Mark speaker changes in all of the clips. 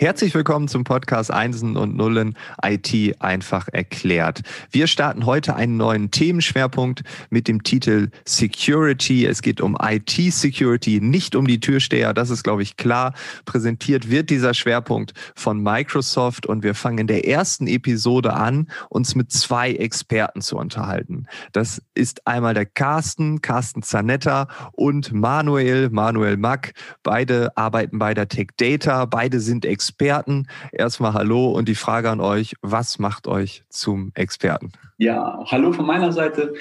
Speaker 1: Herzlich willkommen zum Podcast Einsen und Nullen IT einfach erklärt. Wir starten heute einen neuen Themenschwerpunkt mit dem Titel Security. Es geht um IT-Security, nicht um die Türsteher. Das ist, glaube ich, klar. Präsentiert wird dieser Schwerpunkt von Microsoft und wir fangen in der ersten Episode an, uns mit zwei Experten zu unterhalten. Das ist einmal der Carsten, Carsten Zanetta und Manuel, Manuel Mack. Beide arbeiten bei der Tech Data. Beide sind Experten Experten. Erstmal Hallo und die Frage an euch, was macht euch zum Experten?
Speaker 2: Ja, hallo von meiner Seite.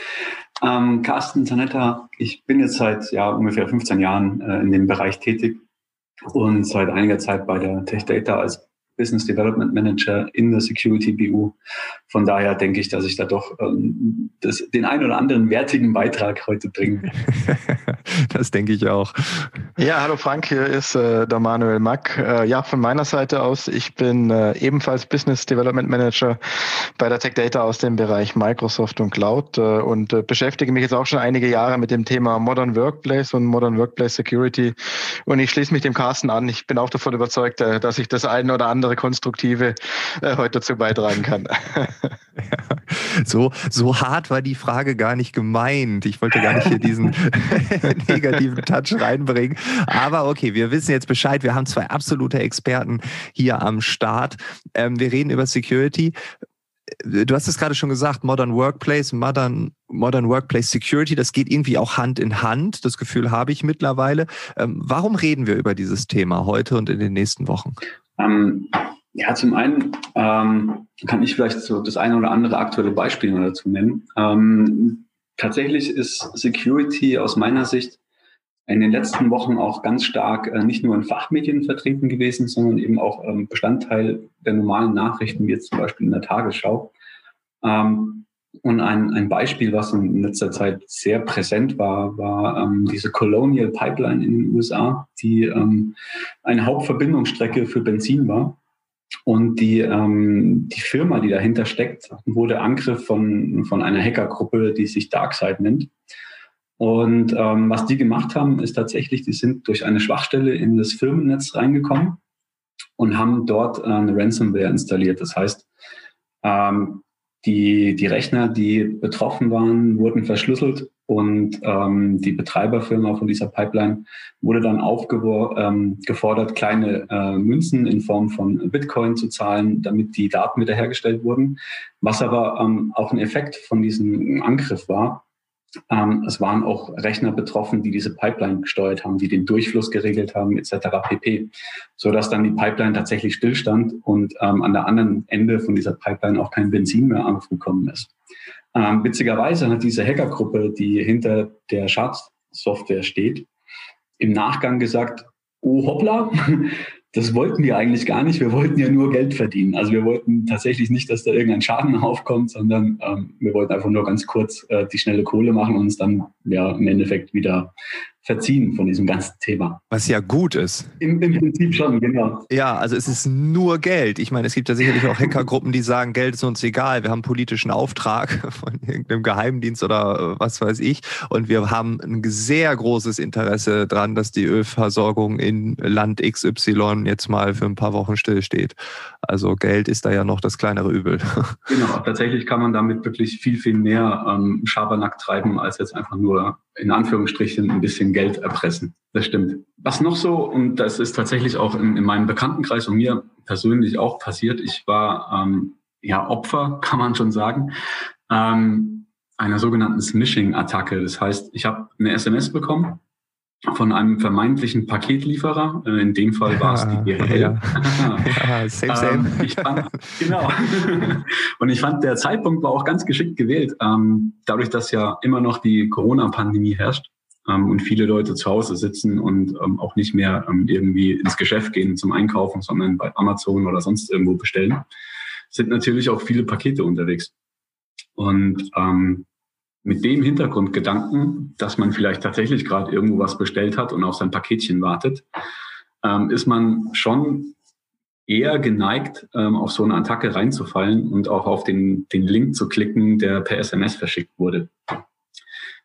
Speaker 2: Ähm, Carsten Zanetta, ich bin jetzt seit ja, ungefähr 15 Jahren äh, in dem Bereich tätig und seit einiger Zeit bei der Tech Data als Business Development Manager in der Security BU. Von daher denke ich, dass ich da doch ähm, das, den ein oder anderen wertigen Beitrag heute bringe.
Speaker 1: das denke ich auch.
Speaker 3: Ja, hallo Frank, hier ist äh, der Manuel Mack. Äh, ja, von meiner Seite aus, ich bin äh, ebenfalls Business Development Manager bei der Tech Data aus dem Bereich Microsoft und Cloud äh, und äh, beschäftige mich jetzt auch schon einige Jahre mit dem Thema Modern Workplace und Modern Workplace Security. Und ich schließe mich dem Carsten an. Ich bin auch davon überzeugt, äh, dass ich das eine oder andere andere konstruktive äh, heute dazu beitragen kann.
Speaker 1: so, so hart war die Frage gar nicht gemeint. Ich wollte gar nicht hier diesen negativen Touch reinbringen. Aber okay, wir wissen jetzt Bescheid. Wir haben zwei absolute Experten hier am Start. Ähm, wir reden über Security du hast es gerade schon gesagt, Modern Workplace, Modern, Modern Workplace Security, das geht irgendwie auch Hand in Hand. Das Gefühl habe ich mittlerweile. Ähm, warum reden wir über dieses Thema heute und in den nächsten Wochen?
Speaker 2: Ähm, ja, zum einen ähm, kann ich vielleicht so das eine oder andere aktuelle Beispiel dazu nennen. Ähm, tatsächlich ist Security aus meiner Sicht in den letzten Wochen auch ganz stark äh, nicht nur in Fachmedien vertreten gewesen, sondern eben auch ähm, Bestandteil der normalen Nachrichten, wie jetzt zum Beispiel in der Tagesschau. Ähm, und ein, ein Beispiel, was in letzter Zeit sehr präsent war, war ähm, diese Colonial Pipeline in den USA, die ähm, eine Hauptverbindungsstrecke für Benzin war. Und die, ähm, die Firma, die dahinter steckt, wurde Angriff von, von einer Hackergruppe, die sich DarkSide nennt. Und ähm, was die gemacht haben, ist tatsächlich, die sind durch eine Schwachstelle in das Firmennetz reingekommen und haben dort äh, eine Ransomware installiert. Das heißt, ähm, die, die Rechner, die betroffen waren, wurden verschlüsselt und ähm, die Betreiberfirma von dieser Pipeline wurde dann aufgefordert, ähm, kleine äh, Münzen in Form von Bitcoin zu zahlen, damit die Daten wiederhergestellt wurden. Was aber ähm, auch ein Effekt von diesem Angriff war, ähm, es waren auch Rechner betroffen, die diese Pipeline gesteuert haben, die den Durchfluss geregelt haben, etc. pp. So dass dann die Pipeline tatsächlich stillstand und ähm, an der anderen Ende von dieser Pipeline auch kein Benzin mehr aufgekommen ist. Ähm, witzigerweise hat diese Hackergruppe, die hinter der Schadsoftware steht, im Nachgang gesagt, oh hoppla, das wollten wir eigentlich gar nicht. Wir wollten ja nur Geld verdienen. Also wir wollten tatsächlich nicht, dass da irgendein Schaden aufkommt, sondern ähm, wir wollten einfach nur ganz kurz äh, die schnelle Kohle machen und uns dann ja im Endeffekt wieder verziehen von diesem ganzen Thema.
Speaker 1: Was ja gut ist.
Speaker 2: Im, Im, Prinzip schon, genau.
Speaker 1: Ja, also es ist nur Geld. Ich meine, es gibt ja sicherlich auch Hackergruppen, die sagen, Geld ist uns egal. Wir haben einen politischen Auftrag von irgendeinem Geheimdienst oder äh, was weiß ich. Und wir haben ein sehr großes Interesse daran, dass die Ölversorgung in Land XY jetzt mal für ein paar Wochen stillsteht. Also Geld ist da ja noch das kleinere Übel.
Speaker 2: Genau, tatsächlich kann man damit wirklich viel, viel mehr ähm, Schabernack treiben, als jetzt einfach nur in Anführungsstrichen ein bisschen Geld erpressen. Das stimmt. Was noch so, und das ist tatsächlich auch in, in meinem Bekanntenkreis und mir persönlich auch passiert, ich war ähm, ja Opfer, kann man schon sagen, ähm, einer sogenannten Smishing-Attacke. Das heißt, ich habe eine SMS bekommen von einem vermeintlichen Paketlieferer. Äh, in dem Fall war es die DHL. Ja. ja, same, same. Ähm, ich fand, genau. Und ich fand, der Zeitpunkt war auch ganz geschickt gewählt. Ähm, dadurch, dass ja immer noch die Corona-Pandemie herrscht ähm, und viele Leute zu Hause sitzen und auch nicht mehr irgendwie ins Geschäft gehen zum Einkaufen, sondern bei Amazon oder sonst irgendwo bestellen, sind natürlich auch viele Pakete unterwegs. Und ähm, mit dem Hintergrundgedanken, dass man vielleicht tatsächlich gerade irgendwo was bestellt hat und auf sein Paketchen wartet, ähm, ist man schon eher geneigt, ähm, auf so eine Attacke reinzufallen und auch auf den, den Link zu klicken, der per SMS verschickt wurde.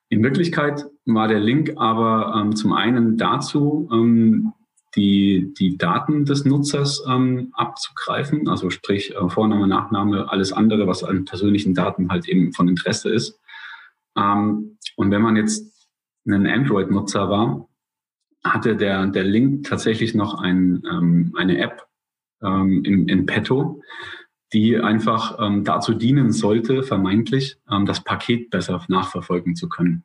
Speaker 2: In Wirklichkeit war der Link aber ähm, zum einen dazu, ähm, die, die Daten des Nutzers ähm, abzugreifen, also sprich äh, Vorname, Nachname, alles andere, was an persönlichen Daten halt eben von Interesse ist. Ähm, und wenn man jetzt ein Android-Nutzer war, hatte der, der Link tatsächlich noch ein, ähm, eine App ähm, in, in petto, die einfach ähm, dazu dienen sollte, vermeintlich ähm, das Paket besser nachverfolgen zu können.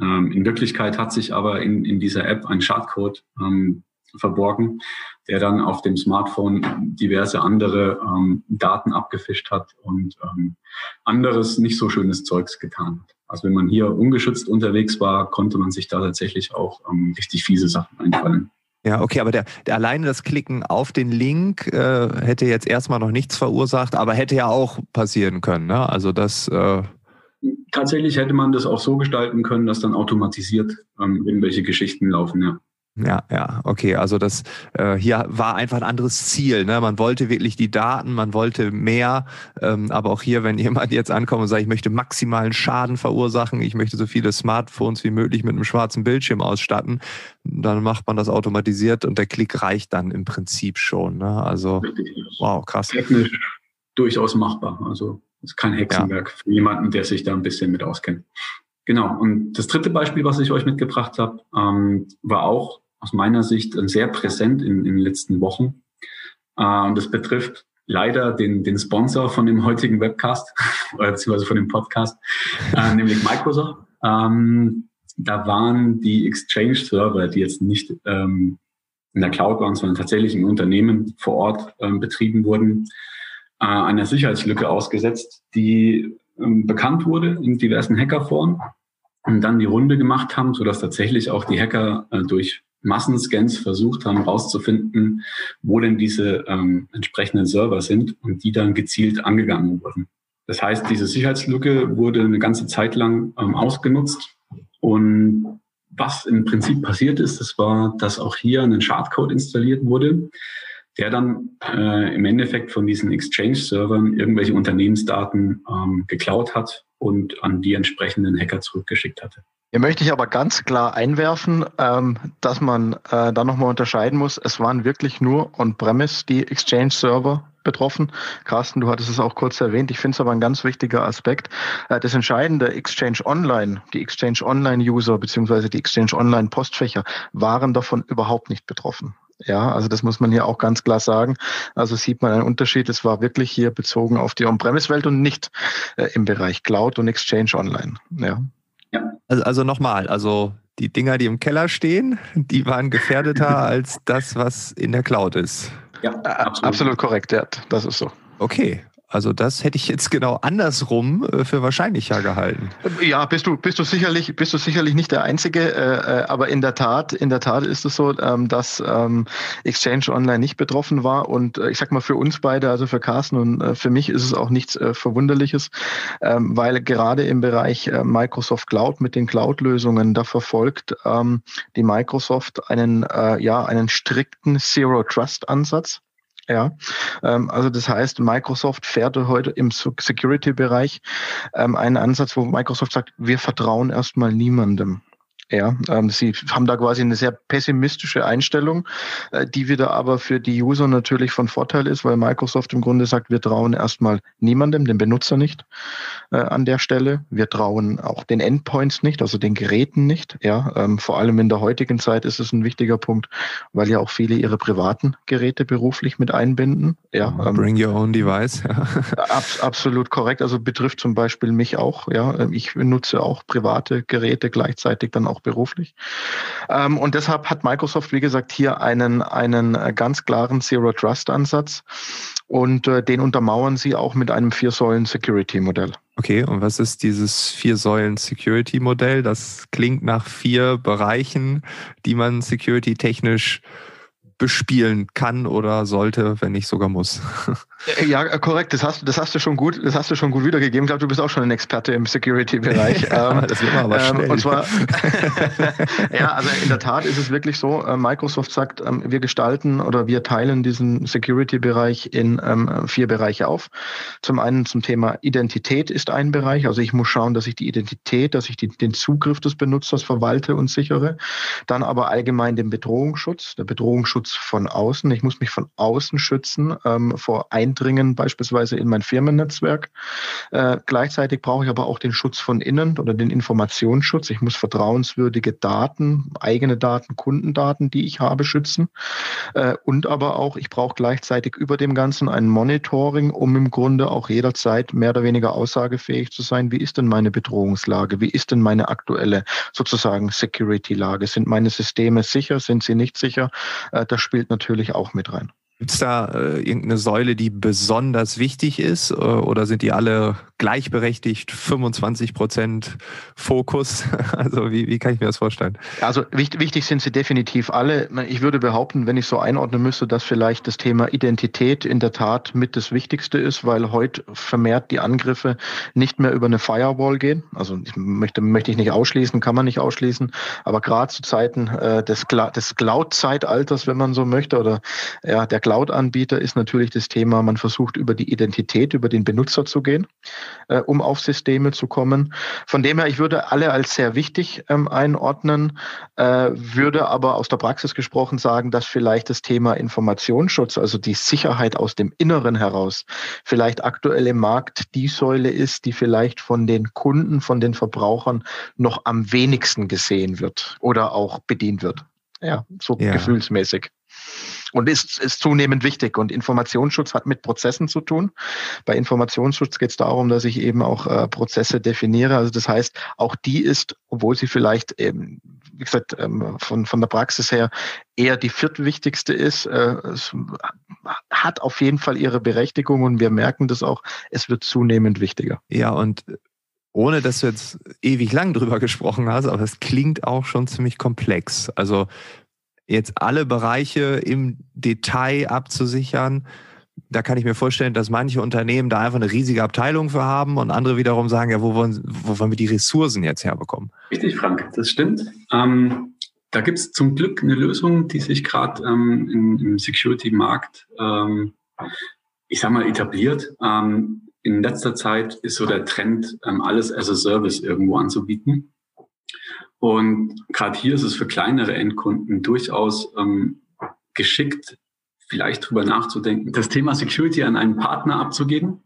Speaker 2: Ähm, in Wirklichkeit hat sich aber in, in dieser App ein Schadcode ähm, verborgen, der dann auf dem Smartphone diverse andere ähm, Daten abgefischt hat und ähm, anderes nicht so schönes Zeugs getan hat. Also wenn man hier ungeschützt unterwegs war, konnte man sich da tatsächlich auch ähm, richtig fiese Sachen einfallen.
Speaker 1: Ja, okay, aber der, der alleine das Klicken auf den Link äh, hätte jetzt erstmal noch nichts verursacht, aber hätte ja auch passieren können. Ne? Also das. Äh
Speaker 2: Tatsächlich hätte man das auch so gestalten können, dass dann automatisiert ähm, irgendwelche Geschichten laufen, ja.
Speaker 1: Ja, ja, okay. Also das äh, hier war einfach ein anderes Ziel. Ne? Man wollte wirklich die Daten, man wollte mehr. Ähm, aber auch hier, wenn jemand jetzt ankommt und sagt, ich möchte maximalen Schaden verursachen, ich möchte so viele Smartphones wie möglich mit einem schwarzen Bildschirm ausstatten, dann macht man das automatisiert und der Klick reicht dann im Prinzip schon. Ne? Also wow, krass.
Speaker 2: Technisch durchaus machbar. Also ist kein Hexenwerk ja. für jemanden, der sich da ein bisschen mit auskennt. Genau. Und das dritte Beispiel, was ich euch mitgebracht habe, ähm, war auch aus meiner Sicht sehr präsent in, in den letzten Wochen. Äh, und das betrifft leider den, den Sponsor von dem heutigen Webcast, beziehungsweise von dem Podcast, äh, nämlich Microsoft. Ähm, da waren die Exchange-Server, die jetzt nicht ähm, in der Cloud waren, sondern tatsächlich im Unternehmen vor Ort ähm, betrieben wurden, äh, einer Sicherheitslücke ausgesetzt, die ähm, bekannt wurde in diversen Hackerforen und dann die Runde gemacht haben, sodass tatsächlich auch die Hacker äh, durch Massenscans versucht haben, herauszufinden, wo denn diese ähm, entsprechenden Server sind und die dann gezielt angegangen wurden. Das heißt, diese Sicherheitslücke wurde eine ganze Zeit lang ähm, ausgenutzt. Und was im Prinzip passiert ist, das war, dass auch hier ein Schadcode installiert wurde, der dann äh, im Endeffekt von diesen Exchange-Servern irgendwelche Unternehmensdaten ähm, geklaut hat und an die entsprechenden Hacker zurückgeschickt hatte.
Speaker 3: Hier möchte ich aber ganz klar einwerfen, ähm, dass man äh, da nochmal unterscheiden muss. Es waren wirklich nur On-Premise die Exchange-Server betroffen. Carsten, du hattest es auch kurz erwähnt. Ich finde es aber ein ganz wichtiger Aspekt. Äh, das entscheidende Exchange Online, die Exchange Online-User beziehungsweise die Exchange Online-Postfächer waren davon überhaupt nicht betroffen. Ja, also das muss man hier auch ganz klar sagen. Also sieht man einen Unterschied. Es war wirklich hier bezogen auf die On-Premise-Welt und nicht äh, im Bereich Cloud und Exchange Online. Ja.
Speaker 1: Ja. Also, also nochmal, also die Dinger, die im Keller stehen, die waren gefährdeter als das, was in der Cloud ist.
Speaker 3: Ja, absolut, absolut korrekt, ja, das ist so.
Speaker 1: Okay, also das hätte ich jetzt genau andersrum äh, für wahrscheinlicher gehalten.
Speaker 3: Ja, bist du bist du sicherlich bist du sicherlich nicht der Einzige, äh, äh, aber in der Tat in der Tat ist es so, ähm, dass ähm, Exchange Online nicht betroffen war und ich sag mal für uns beide, also für Carsten und für mich ist es auch nichts Verwunderliches, ähm, weil gerade im Bereich Microsoft Cloud mit den Cloud-Lösungen da verfolgt die Microsoft einen ja einen strikten Zero Trust Ansatz. Ja, ähm, also das heißt, Microsoft fährt heute im Security-Bereich ähm, einen Ansatz, wo Microsoft sagt, wir vertrauen erstmal niemandem. Ja, ähm, sie haben da quasi eine sehr pessimistische Einstellung, äh, die wieder aber für die User natürlich von Vorteil ist, weil Microsoft im Grunde sagt, wir trauen erstmal niemandem, dem Benutzer nicht äh, an der Stelle. Wir trauen auch den Endpoints nicht, also den Geräten nicht. Ja, ähm, vor allem in der heutigen Zeit ist es ein wichtiger Punkt, weil ja auch viele ihre privaten Geräte beruflich mit einbinden. Ja,
Speaker 1: ähm, Bring your own device.
Speaker 3: ab, absolut korrekt. Also betrifft zum Beispiel mich auch. Ja, ähm, ich nutze auch private Geräte gleichzeitig dann auch beruflich. Ähm, und deshalb hat Microsoft, wie gesagt, hier einen, einen äh, ganz klaren Zero Trust Ansatz und äh, den untermauern sie auch mit einem Vier-Säulen-Security-Modell.
Speaker 1: Okay, und was ist dieses Vier-Säulen-Security-Modell? Das klingt nach vier Bereichen, die man security-technisch bespielen kann oder sollte, wenn nicht sogar muss.
Speaker 3: Äh, ja, äh, korrekt. Das hast, das hast du schon gut, das hast du schon gut wiedergegeben. Ich glaube, du bist auch schon ein Experte im Security-Bereich. ja,
Speaker 1: ähm, das wird aber ähm, schnell.
Speaker 3: Und zwar, ja, also in der Tat ist es wirklich so. Äh, Microsoft sagt, ähm, wir gestalten oder wir teilen diesen Security-Bereich in vier Bereiche auf. Zum einen zum Thema Identität ist ein Bereich. Also ich muss schauen, dass ich die Identität, dass ich die, den Zugriff des Benutzers verwalte und sichere. Dann aber allgemein den Bedrohungsschutz, der Bedrohungsschutz von außen. Ich muss mich von außen schützen ähm, vor Eindringen beispielsweise in mein Firmennetzwerk. Äh, gleichzeitig brauche ich aber auch den Schutz von innen oder den Informationsschutz. Ich muss vertrauenswürdige Daten, eigene Daten, Kundendaten, die ich habe, schützen. Äh, und aber auch, ich brauche gleichzeitig über dem Ganzen ein Monitoring, um im Grunde auch jederzeit mehr oder weniger aussagefähig zu sein. Wie ist denn meine Bedrohungslage? Wie ist denn meine aktuelle sozusagen Security-Lage? Sind meine Systeme sicher? Sind sie nicht sicher? Äh, das spielt natürlich auch mit rein.
Speaker 1: Gibt es da äh, irgendeine Säule, die besonders wichtig ist äh, oder sind die alle gleichberechtigt 25 Prozent Fokus? Also wie, wie kann ich mir das vorstellen?
Speaker 3: Also wichtig, wichtig sind sie definitiv alle. Ich würde behaupten, wenn ich so einordnen müsste, dass vielleicht das Thema Identität in der Tat mit das Wichtigste ist, weil heute vermehrt die Angriffe nicht mehr über eine Firewall gehen. Also ich möchte, möchte ich nicht ausschließen, kann man nicht ausschließen. Aber gerade zu Zeiten äh, des, des Cloud-Zeitalters, wenn man so möchte, oder ja, der Cloud-Anbieter ist natürlich das Thema, man versucht über die Identität, über den Benutzer zu gehen, äh, um auf Systeme zu kommen. Von dem her, ich würde alle als sehr wichtig ähm, einordnen, äh, würde aber aus der Praxis gesprochen sagen, dass vielleicht das Thema Informationsschutz, also die Sicherheit aus dem Inneren heraus, vielleicht aktuell im Markt die Säule ist, die vielleicht von den Kunden, von den Verbrauchern noch am wenigsten gesehen wird oder auch bedient wird. Ja, so ja. gefühlsmäßig und ist, ist zunehmend wichtig. Und Informationsschutz hat mit Prozessen zu tun. Bei Informationsschutz geht es darum, dass ich eben auch äh, Prozesse definiere. Also das heißt, auch die ist, obwohl sie vielleicht eben, wie gesagt, ähm, von, von der Praxis her eher die viertwichtigste ist, äh, hat auf jeden Fall ihre Berechtigung und wir merken das auch, es wird zunehmend wichtiger.
Speaker 1: Ja, und ohne dass du jetzt ewig lang drüber gesprochen hast, aber es klingt auch schon ziemlich komplex. Also jetzt alle Bereiche im Detail abzusichern, da kann ich mir vorstellen, dass manche Unternehmen da einfach eine riesige Abteilung für haben und andere wiederum sagen, ja, wo wollen, wo wollen wir die Ressourcen jetzt herbekommen?
Speaker 2: Richtig, Frank, das stimmt. Ähm, da gibt es zum Glück eine Lösung, die sich gerade ähm, im Security-Markt, ähm, ich sag mal, etabliert. Ähm, in letzter Zeit ist so der Trend, ähm, alles as a Service irgendwo anzubieten. Und gerade hier ist es für kleinere Endkunden durchaus ähm, geschickt, vielleicht drüber nachzudenken, das Thema Security an einen Partner abzugeben,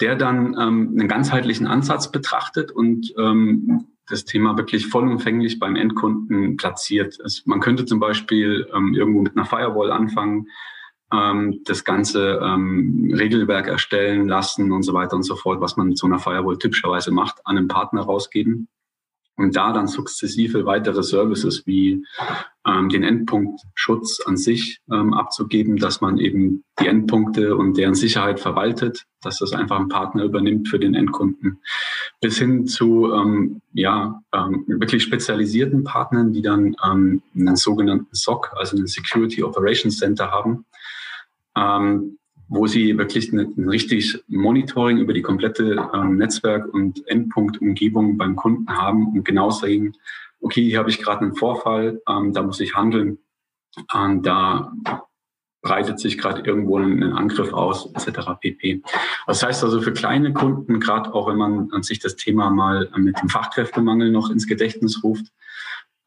Speaker 2: der dann ähm, einen ganzheitlichen Ansatz betrachtet und ähm, das Thema wirklich vollumfänglich beim Endkunden platziert. Es, man könnte zum Beispiel ähm, irgendwo mit einer Firewall anfangen, ähm, das ganze ähm, Regelwerk erstellen lassen und so weiter und so fort, was man mit so einer Firewall typischerweise macht, an einen Partner rausgeben und da dann sukzessive weitere Services wie ähm, den Endpunktschutz an sich ähm, abzugeben, dass man eben die Endpunkte und deren Sicherheit verwaltet, dass das einfach ein Partner übernimmt für den Endkunden, bis hin zu ähm, ja ähm, wirklich spezialisierten Partnern, die dann ähm, einen sogenannten SOC, also einen Security Operations Center haben. Ähm, wo sie wirklich ein richtig Monitoring über die komplette ähm, Netzwerk- und Endpunktumgebung beim Kunden haben und genau sehen, okay, hier habe ich gerade einen Vorfall, ähm, da muss ich handeln, ähm, da breitet sich gerade irgendwo ein, Angriff aus, etc. pp. Das heißt also für kleine Kunden, gerade auch wenn man an sich das Thema mal mit dem Fachkräftemangel noch ins Gedächtnis ruft,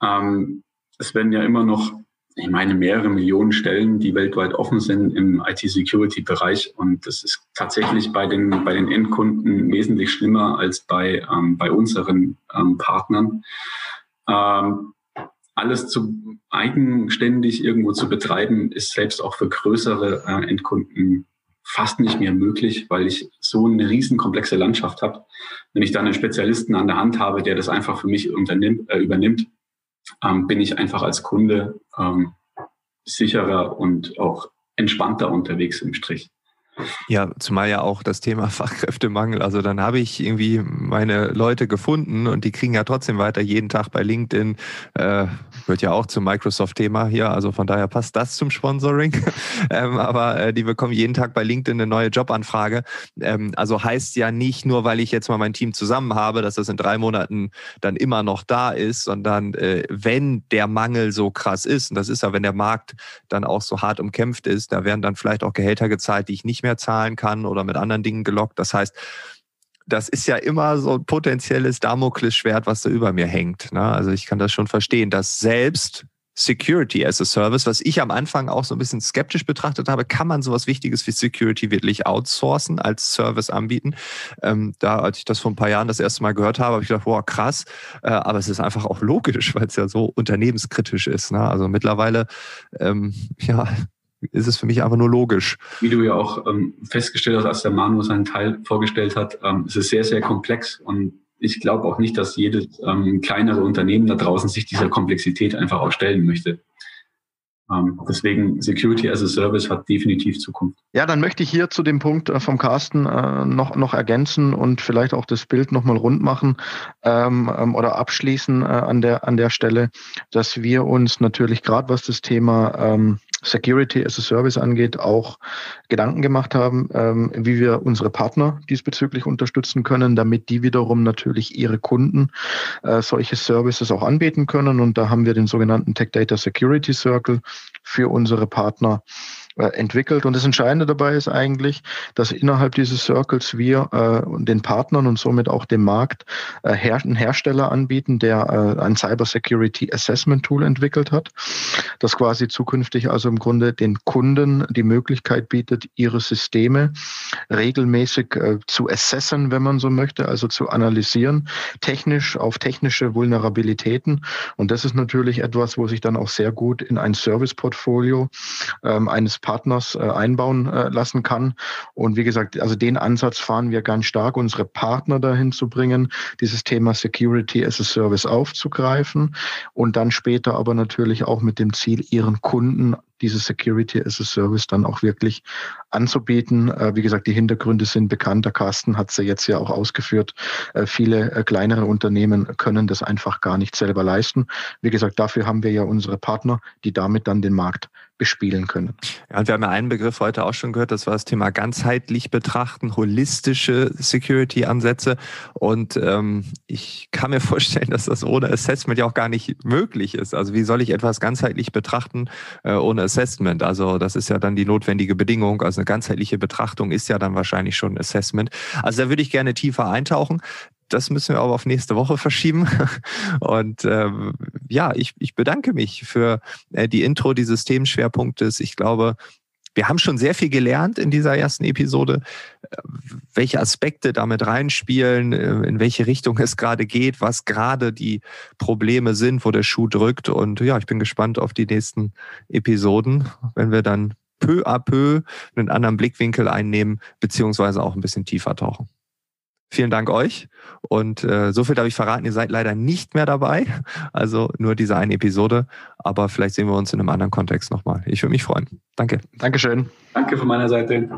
Speaker 2: ähm, es werden ja immer noch ich meine, mehrere Millionen Stellen, die weltweit offen sind im IT-Security-Bereich. Und das ist tatsächlich bei den, bei den Endkunden wesentlich schlimmer als bei, ähm, bei unseren ähm, Partnern. Ähm, alles zu eigenständig irgendwo zu betreiben, ist selbst auch für größere äh, Endkunden fast nicht mehr möglich, weil ich so eine riesen komplexe Landschaft habe. Wenn ich da einen Spezialisten an der Hand habe, der das einfach für mich äh, übernimmt, ähm, bin ich einfach als Kunde ähm, sicherer und auch entspannter unterwegs im Strich.
Speaker 1: Ja, zumal ja auch das Thema Fachkräftemangel. Also dann habe ich irgendwie meine Leute gefunden und die kriegen ja trotzdem weiter jeden Tag bei LinkedIn. Äh, wird ja auch zum Microsoft-Thema hier. Also von daher passt das zum Sponsoring. ähm, aber äh, die bekommen jeden Tag bei LinkedIn eine neue Jobanfrage. Ähm, also heißt ja nicht nur, weil ich jetzt mal mein Team zusammen habe, dass das in drei Monaten dann immer noch da ist, sondern äh, wenn der Mangel so krass ist, und das ist ja, wenn der Markt dann auch so hart umkämpft ist, da werden dann vielleicht auch Gehälter gezahlt, die ich nicht mehr zahlen kann oder mit anderen Dingen gelockt. Das heißt, das ist ja immer so ein potenzielles Damoklesschwert, was da über mir hängt. Ne? Also ich kann das schon verstehen, dass selbst Security as a Service, was ich am Anfang auch so ein bisschen skeptisch betrachtet habe, kann man sowas Wichtiges wie Security wirklich outsourcen, als Service anbieten. Ähm, da, als ich das vor ein paar Jahren das erste Mal gehört habe, habe ich gedacht, boah, krass, äh, aber es ist einfach auch logisch, weil es ja so unternehmenskritisch ist. Ne? Also mittlerweile, ähm, ja, ist es für mich einfach nur logisch.
Speaker 2: Wie du ja auch ähm, festgestellt hast, als der Manu seinen Teil vorgestellt hat, ähm, es ist sehr, sehr komplex und ich glaube auch nicht, dass jedes ähm, kleinere Unternehmen da draußen sich dieser Komplexität einfach auch stellen möchte. Ähm, deswegen Security as a Service hat definitiv Zukunft.
Speaker 3: Ja, dann möchte ich hier zu dem Punkt äh, vom Carsten äh, noch, noch ergänzen und vielleicht auch das Bild nochmal rund machen ähm, ähm, oder abschließen äh, an, der, an der Stelle, dass wir uns natürlich gerade was das Thema ähm, Security as a Service angeht, auch Gedanken gemacht haben, ähm, wie wir unsere Partner diesbezüglich unterstützen können, damit die wiederum natürlich ihre Kunden äh, solche Services auch anbieten können. Und da haben wir den sogenannten Tech Data Security Circle für unsere Partner entwickelt. Und das Entscheidende dabei ist eigentlich, dass innerhalb dieses Circles wir äh, den Partnern und somit auch dem Markt äh, her einen Hersteller anbieten, der äh, ein Cyber Security Assessment Tool entwickelt hat, das quasi zukünftig also im Grunde den Kunden die Möglichkeit bietet, ihre Systeme regelmäßig äh, zu assessen, wenn man so möchte, also zu analysieren, technisch auf technische Vulnerabilitäten. Und das ist natürlich etwas, wo sich dann auch sehr gut in ein Service-Portfolio ähm, eines Partners äh, einbauen äh, lassen kann. Und wie gesagt, also den Ansatz fahren wir ganz stark, unsere Partner dahin zu bringen, dieses Thema Security as a Service aufzugreifen und dann später aber natürlich auch mit dem Ziel, ihren Kunden diese Security as a Service dann auch wirklich anzubieten. Äh, wie gesagt, die Hintergründe sind bekannt. Der Carsten hat sie jetzt ja auch ausgeführt. Äh, viele äh, kleinere Unternehmen können das einfach gar nicht selber leisten. Wie gesagt, dafür haben wir ja unsere Partner, die damit dann den Markt bespielen können.
Speaker 1: Ja, und wir haben ja einen Begriff heute auch schon gehört, das war das Thema ganzheitlich betrachten, holistische Security-Ansätze. Und ähm, ich kann mir vorstellen, dass das ohne Assessment ja auch gar nicht möglich ist. Also wie soll ich etwas ganzheitlich betrachten äh, ohne Assessment? Also das ist ja dann die notwendige Bedingung. Also eine ganzheitliche Betrachtung ist ja dann wahrscheinlich schon Assessment. Also da würde ich gerne tiefer eintauchen. Das müssen wir aber auf nächste Woche verschieben. Und ähm, ja, ich, ich bedanke mich für äh, die Intro dieses Themenschwerpunktes. Ich glaube, wir haben schon sehr viel gelernt in dieser ersten Episode, äh, welche Aspekte damit reinspielen, äh, in welche Richtung es gerade geht, was gerade die Probleme sind, wo der Schuh drückt. Und ja, ich bin gespannt auf die nächsten Episoden, wenn wir dann peu à peu einen anderen Blickwinkel einnehmen, beziehungsweise auch ein bisschen tiefer tauchen. Vielen Dank euch. Und äh, so viel darf ich verraten, ihr seid leider nicht mehr dabei. Also nur diese eine Episode. Aber vielleicht sehen wir uns in einem anderen Kontext nochmal. Ich würde mich freuen. Danke.
Speaker 3: Dankeschön.
Speaker 2: Danke von meiner Seite.